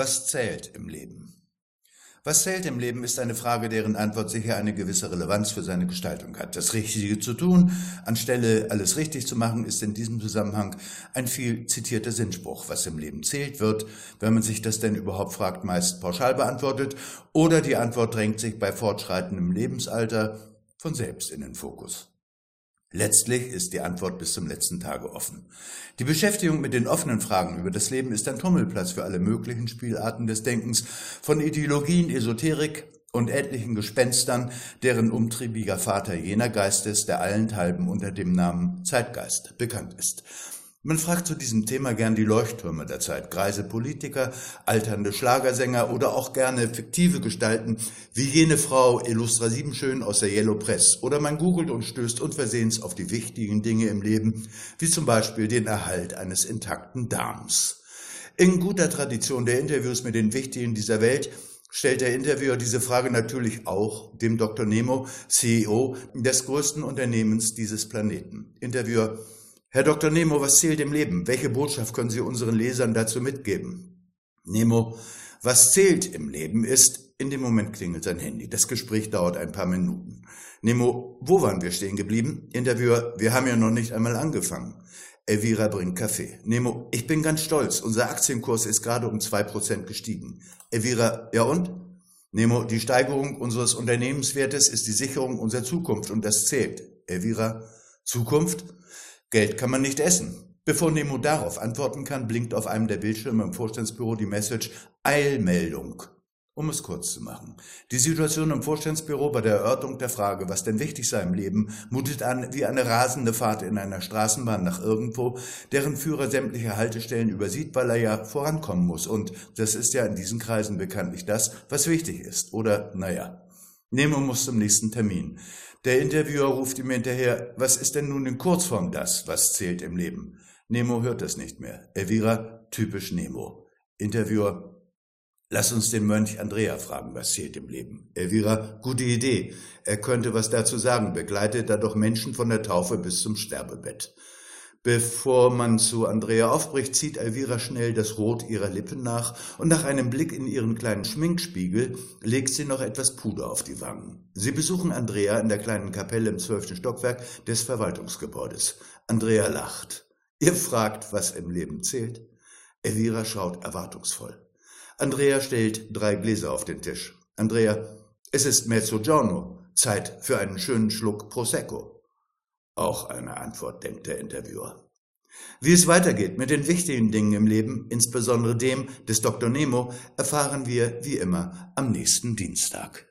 Was zählt im Leben? Was zählt im Leben ist eine Frage, deren Antwort sicher eine gewisse Relevanz für seine Gestaltung hat. Das Richtige zu tun, anstelle alles richtig zu machen, ist in diesem Zusammenhang ein viel zitierter Sinnspruch. Was im Leben zählt, wird, wenn man sich das denn überhaupt fragt, meist pauschal beantwortet oder die Antwort drängt sich bei fortschreitendem Lebensalter von selbst in den Fokus. Letztlich ist die Antwort bis zum letzten Tage offen. Die Beschäftigung mit den offenen Fragen über das Leben ist ein Tummelplatz für alle möglichen Spielarten des Denkens, von Ideologien, Esoterik und etlichen Gespenstern, deren umtriebiger Vater jener Geist ist, der allenthalben unter dem Namen Zeitgeist bekannt ist. Man fragt zu diesem Thema gern die Leuchttürme der Zeit, greise Politiker, alternde Schlagersänger oder auch gerne fiktive Gestalten wie jene Frau Illustra Siebenschön aus der Yellow Press. Oder man googelt und stößt unversehens auf die wichtigen Dinge im Leben, wie zum Beispiel den Erhalt eines intakten Darms. In guter Tradition der Interviews mit den Wichtigen dieser Welt stellt der Interviewer diese Frage natürlich auch dem Dr. Nemo, CEO des größten Unternehmens dieses Planeten. Interviewer Herr Dr. Nemo, was zählt im Leben? Welche Botschaft können Sie unseren Lesern dazu mitgeben? Nemo, was zählt im Leben ist, in dem Moment klingelt sein Handy. Das Gespräch dauert ein paar Minuten. Nemo, wo waren wir stehen geblieben? Interviewer, wir haben ja noch nicht einmal angefangen. Elvira bringt Kaffee. Nemo, ich bin ganz stolz. Unser Aktienkurs ist gerade um zwei Prozent gestiegen. Elvira, ja und? Nemo, die Steigerung unseres Unternehmenswertes ist die Sicherung unserer Zukunft und das zählt. Elvira, Zukunft? Geld kann man nicht essen. Bevor Nemo darauf antworten kann, blinkt auf einem der Bildschirme im Vorstandsbüro die Message Eilmeldung. Um es kurz zu machen. Die Situation im Vorstandsbüro bei der Erörterung der Frage, was denn wichtig sei im Leben, mutet an wie eine rasende Fahrt in einer Straßenbahn nach irgendwo, deren Führer sämtliche Haltestellen übersieht, weil er ja vorankommen muss. Und das ist ja in diesen Kreisen bekanntlich das, was wichtig ist. Oder, naja, Nemo muss zum nächsten Termin. Der Interviewer ruft ihm hinterher, was ist denn nun in Kurzform das, was zählt im Leben? Nemo hört das nicht mehr. Elvira, typisch Nemo. Interviewer, lass uns den Mönch Andrea fragen, was zählt im Leben. Elvira, gute Idee. Er könnte was dazu sagen, begleitet er doch Menschen von der Taufe bis zum Sterbebett. Bevor man zu Andrea aufbricht, zieht Elvira schnell das Rot ihrer Lippen nach und nach einem Blick in ihren kleinen Schminkspiegel legt sie noch etwas Puder auf die Wangen. Sie besuchen Andrea in der kleinen Kapelle im zwölften Stockwerk des Verwaltungsgebäudes. Andrea lacht. Ihr fragt, was im Leben zählt? Elvira schaut erwartungsvoll. Andrea stellt drei Gläser auf den Tisch. Andrea, es ist Mezzogiorno, Zeit für einen schönen Schluck Prosecco. Auch eine Antwort, denkt der Interviewer. Wie es weitergeht mit den wichtigen Dingen im Leben, insbesondere dem des Dr. Nemo, erfahren wir wie immer am nächsten Dienstag.